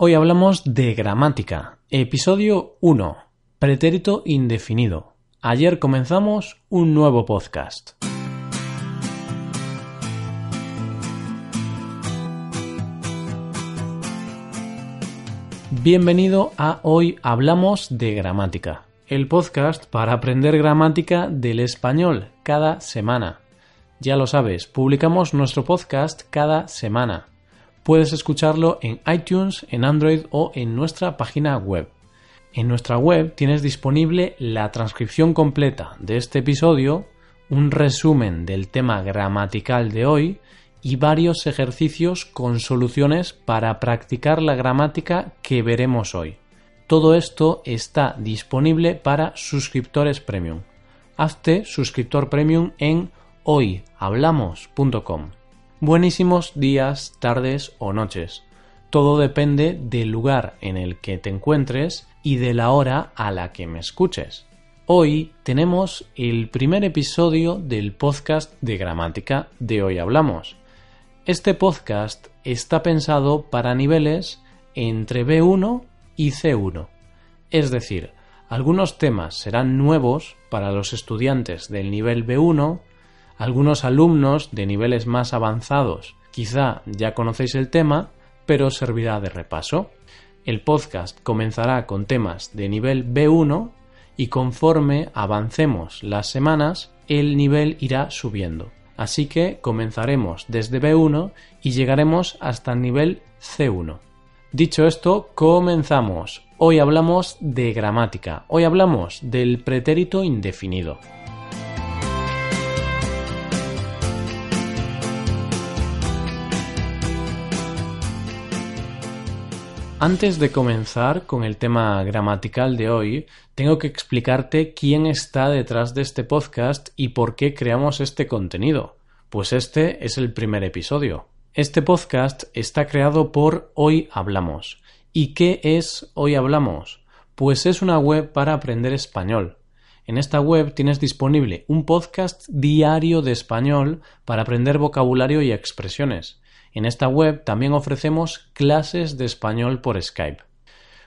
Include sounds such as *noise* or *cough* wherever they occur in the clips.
Hoy hablamos de gramática. Episodio 1. Pretérito indefinido. Ayer comenzamos un nuevo podcast. Bienvenido a Hoy Hablamos de Gramática, el podcast para aprender gramática del español cada semana. Ya lo sabes, publicamos nuestro podcast cada semana puedes escucharlo en iTunes, en Android o en nuestra página web. En nuestra web tienes disponible la transcripción completa de este episodio, un resumen del tema gramatical de hoy y varios ejercicios con soluciones para practicar la gramática que veremos hoy. Todo esto está disponible para suscriptores premium. Hazte suscriptor premium en hoyhablamos.com. Buenísimos días, tardes o noches. Todo depende del lugar en el que te encuentres y de la hora a la que me escuches. Hoy tenemos el primer episodio del podcast de gramática de Hoy Hablamos. Este podcast está pensado para niveles entre B1 y C1. Es decir, algunos temas serán nuevos para los estudiantes del nivel B1 algunos alumnos de niveles más avanzados quizá ya conocéis el tema, pero servirá de repaso. El podcast comenzará con temas de nivel B1 y conforme avancemos las semanas, el nivel irá subiendo. Así que comenzaremos desde B1 y llegaremos hasta el nivel C1. Dicho esto, comenzamos. Hoy hablamos de gramática. Hoy hablamos del pretérito indefinido. Antes de comenzar con el tema gramatical de hoy, tengo que explicarte quién está detrás de este podcast y por qué creamos este contenido. Pues este es el primer episodio. Este podcast está creado por Hoy Hablamos. ¿Y qué es Hoy Hablamos? Pues es una web para aprender español. En esta web tienes disponible un podcast diario de español para aprender vocabulario y expresiones en esta web también ofrecemos clases de español por Skype.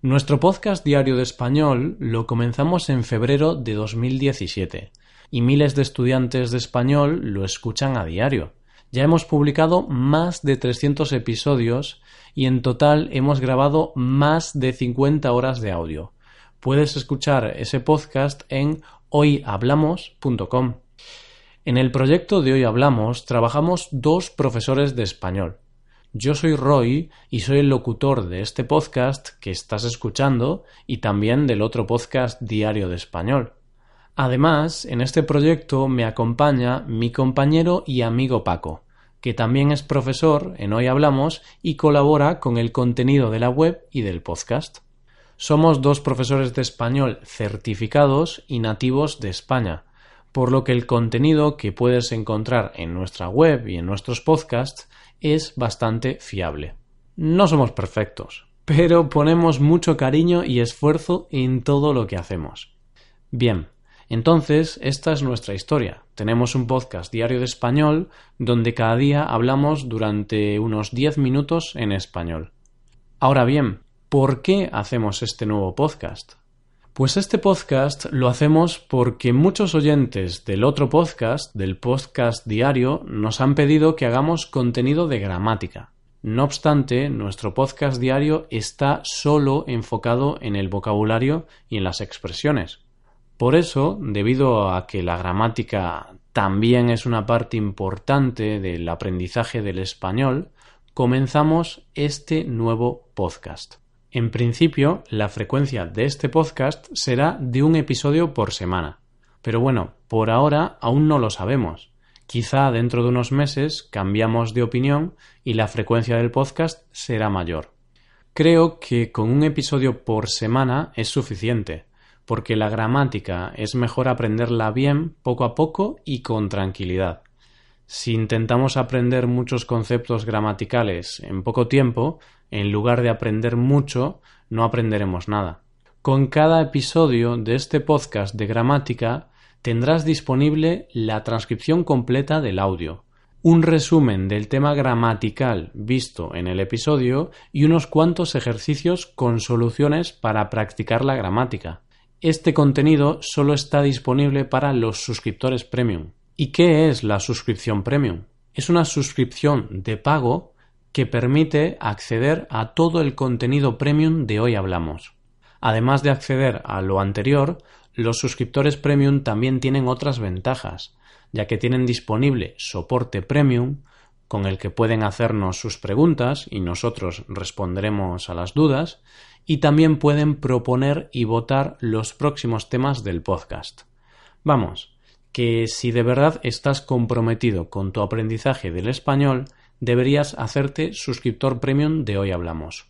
Nuestro podcast diario de español lo comenzamos en febrero de 2017 y miles de estudiantes de español lo escuchan a diario. Ya hemos publicado más de 300 episodios y en total hemos grabado más de 50 horas de audio. Puedes escuchar ese podcast en hoyhablamos.com. En el proyecto de hoy hablamos trabajamos dos profesores de español. Yo soy Roy y soy el locutor de este podcast que estás escuchando y también del otro podcast diario de español. Además, en este proyecto me acompaña mi compañero y amigo Paco, que también es profesor en Hoy Hablamos y colabora con el contenido de la web y del podcast. Somos dos profesores de español certificados y nativos de España, por lo que el contenido que puedes encontrar en nuestra web y en nuestros podcasts es bastante fiable. No somos perfectos, pero ponemos mucho cariño y esfuerzo en todo lo que hacemos. Bien, entonces esta es nuestra historia. Tenemos un podcast diario de español donde cada día hablamos durante unos 10 minutos en español. Ahora bien, ¿por qué hacemos este nuevo podcast? Pues este podcast lo hacemos porque muchos oyentes del otro podcast, del podcast diario, nos han pedido que hagamos contenido de gramática. No obstante, nuestro podcast diario está solo enfocado en el vocabulario y en las expresiones. Por eso, debido a que la gramática también es una parte importante del aprendizaje del español, comenzamos este nuevo podcast. En principio, la frecuencia de este podcast será de un episodio por semana. Pero bueno, por ahora aún no lo sabemos. Quizá dentro de unos meses cambiamos de opinión y la frecuencia del podcast será mayor. Creo que con un episodio por semana es suficiente, porque la gramática es mejor aprenderla bien poco a poco y con tranquilidad. Si intentamos aprender muchos conceptos gramaticales en poco tiempo, en lugar de aprender mucho, no aprenderemos nada. Con cada episodio de este podcast de gramática tendrás disponible la transcripción completa del audio. un resumen del tema gramatical visto en el episodio y unos cuantos ejercicios con soluciones para practicar la gramática. Este contenido solo está disponible para los suscriptores premium. ¿Y qué es la suscripción premium? Es una suscripción de pago que permite acceder a todo el contenido premium de hoy hablamos. Además de acceder a lo anterior, los suscriptores premium también tienen otras ventajas, ya que tienen disponible soporte premium con el que pueden hacernos sus preguntas y nosotros responderemos a las dudas, y también pueden proponer y votar los próximos temas del podcast. Vamos, que si de verdad estás comprometido con tu aprendizaje del español, deberías hacerte suscriptor premium de hoy hablamos.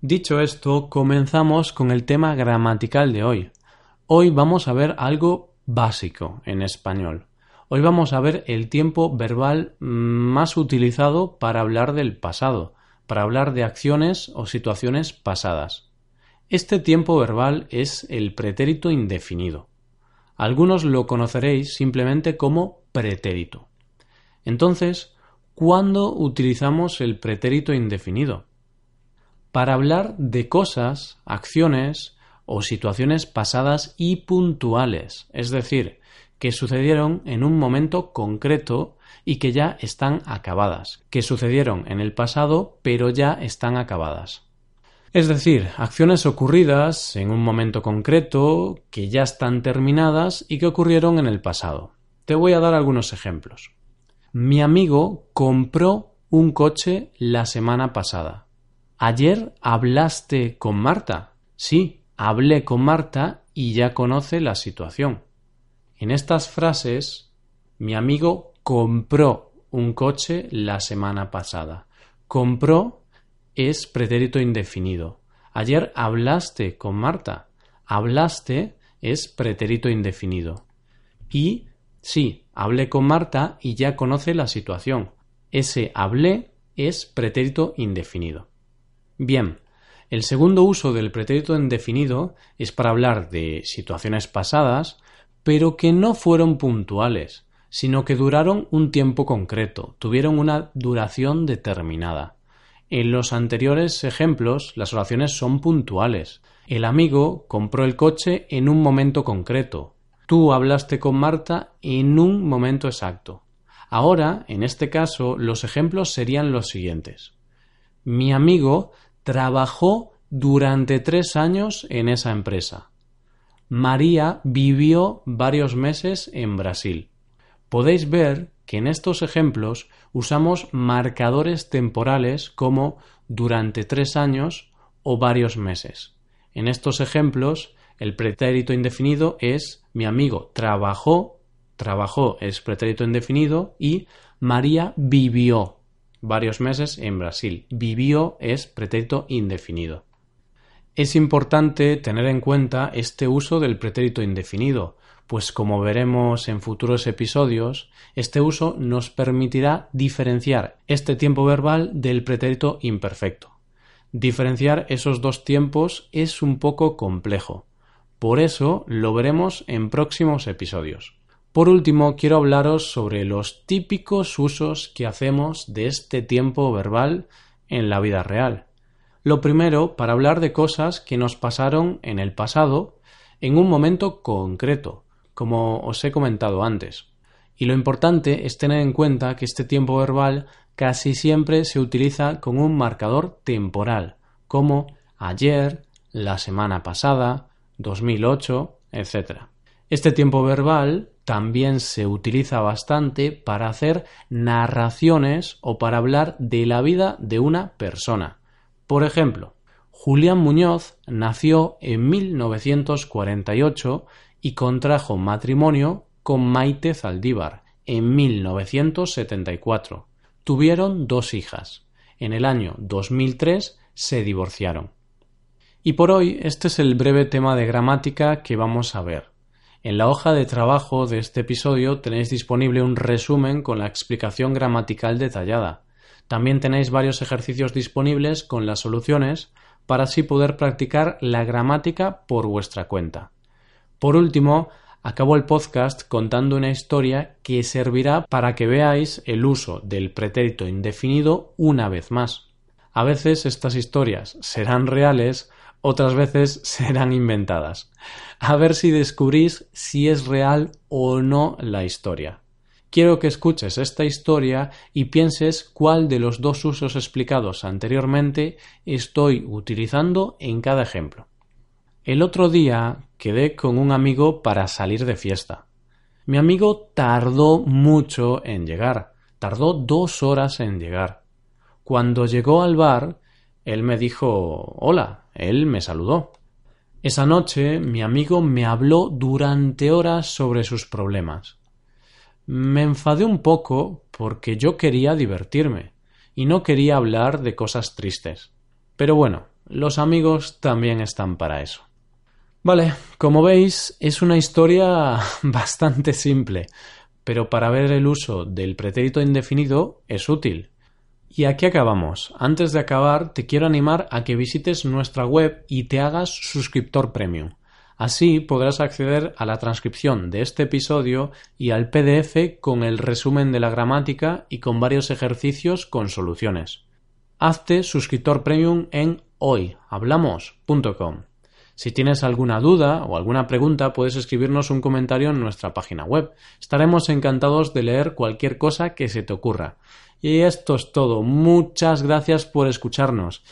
Dicho esto, comenzamos con el tema gramatical de hoy. Hoy vamos a ver algo básico en español. Hoy vamos a ver el tiempo verbal más utilizado para hablar del pasado, para hablar de acciones o situaciones pasadas. Este tiempo verbal es el pretérito indefinido. Algunos lo conoceréis simplemente como pretérito. Entonces, ¿cuándo utilizamos el pretérito indefinido? Para hablar de cosas, acciones o situaciones pasadas y puntuales, es decir, que sucedieron en un momento concreto y que ya están acabadas, que sucedieron en el pasado pero ya están acabadas. Es decir, acciones ocurridas en un momento concreto, que ya están terminadas y que ocurrieron en el pasado. Te voy a dar algunos ejemplos. Mi amigo compró un coche la semana pasada. ¿Ayer hablaste con Marta? Sí, hablé con Marta y ya conoce la situación. En estas frases, mi amigo compró un coche la semana pasada. Compró es pretérito indefinido. Ayer hablaste con Marta. Hablaste es pretérito indefinido. Y sí, hablé con Marta y ya conoce la situación. Ese hablé es pretérito indefinido. Bien, el segundo uso del pretérito indefinido es para hablar de situaciones pasadas, pero que no fueron puntuales, sino que duraron un tiempo concreto, tuvieron una duración determinada. En los anteriores ejemplos, las oraciones son puntuales. El amigo compró el coche en un momento concreto. Tú hablaste con Marta en un momento exacto. Ahora, en este caso, los ejemplos serían los siguientes. Mi amigo trabajó durante tres años en esa empresa. María vivió varios meses en Brasil. Podéis ver que en estos ejemplos usamos marcadores temporales como durante tres años o varios meses. En estos ejemplos, el pretérito indefinido es mi amigo trabajó, trabajó es pretérito indefinido y María vivió varios meses en Brasil. Vivió es pretérito indefinido. Es importante tener en cuenta este uso del pretérito indefinido, pues como veremos en futuros episodios, este uso nos permitirá diferenciar este tiempo verbal del pretérito imperfecto. Diferenciar esos dos tiempos es un poco complejo. Por eso lo veremos en próximos episodios. Por último, quiero hablaros sobre los típicos usos que hacemos de este tiempo verbal en la vida real. Lo primero, para hablar de cosas que nos pasaron en el pasado en un momento concreto, como os he comentado antes. Y lo importante es tener en cuenta que este tiempo verbal casi siempre se utiliza con un marcador temporal, como ayer, la semana pasada, 2008, etc. Este tiempo verbal también se utiliza bastante para hacer narraciones o para hablar de la vida de una persona. Por ejemplo, Julián Muñoz nació en 1948 y contrajo matrimonio con Maite Zaldívar en 1974. Tuvieron dos hijas. En el año 2003 se divorciaron. Y por hoy este es el breve tema de gramática que vamos a ver. En la hoja de trabajo de este episodio tenéis disponible un resumen con la explicación gramatical detallada. También tenéis varios ejercicios disponibles con las soluciones para así poder practicar la gramática por vuestra cuenta. Por último, acabo el podcast contando una historia que servirá para que veáis el uso del pretérito indefinido una vez más. A veces estas historias serán reales, otras veces *laughs* serán inventadas. A ver si descubrís si es real o no la historia. Quiero que escuches esta historia y pienses cuál de los dos usos explicados anteriormente estoy utilizando en cada ejemplo. El otro día quedé con un amigo para salir de fiesta. Mi amigo tardó mucho en llegar, tardó dos horas en llegar. Cuando llegó al bar, él me dijo hola, él me saludó. Esa noche mi amigo me habló durante horas sobre sus problemas. Me enfadé un poco porque yo quería divertirme y no quería hablar de cosas tristes. Pero bueno, los amigos también están para eso. Vale, como veis, es una historia *laughs* bastante simple, pero para ver el uso del pretérito indefinido es útil. Y aquí acabamos. Antes de acabar, te quiero animar a que visites nuestra web y te hagas suscriptor premium. Así podrás acceder a la transcripción de este episodio y al PDF con el resumen de la gramática y con varios ejercicios con soluciones. Hazte suscriptor premium en hoyhablamos.com. Si tienes alguna duda o alguna pregunta, puedes escribirnos un comentario en nuestra página web. Estaremos encantados de leer cualquier cosa que se te ocurra. Y esto es todo. Muchas gracias por escucharnos.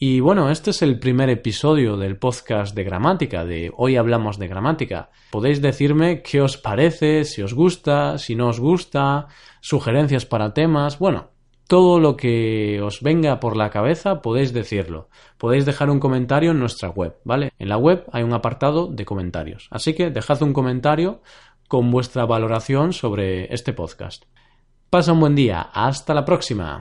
Y bueno, este es el primer episodio del podcast de gramática, de hoy hablamos de gramática. Podéis decirme qué os parece, si os gusta, si no os gusta, sugerencias para temas. Bueno, todo lo que os venga por la cabeza podéis decirlo. Podéis dejar un comentario en nuestra web, ¿vale? En la web hay un apartado de comentarios. Así que dejad un comentario con vuestra valoración sobre este podcast. Pasa un buen día. Hasta la próxima.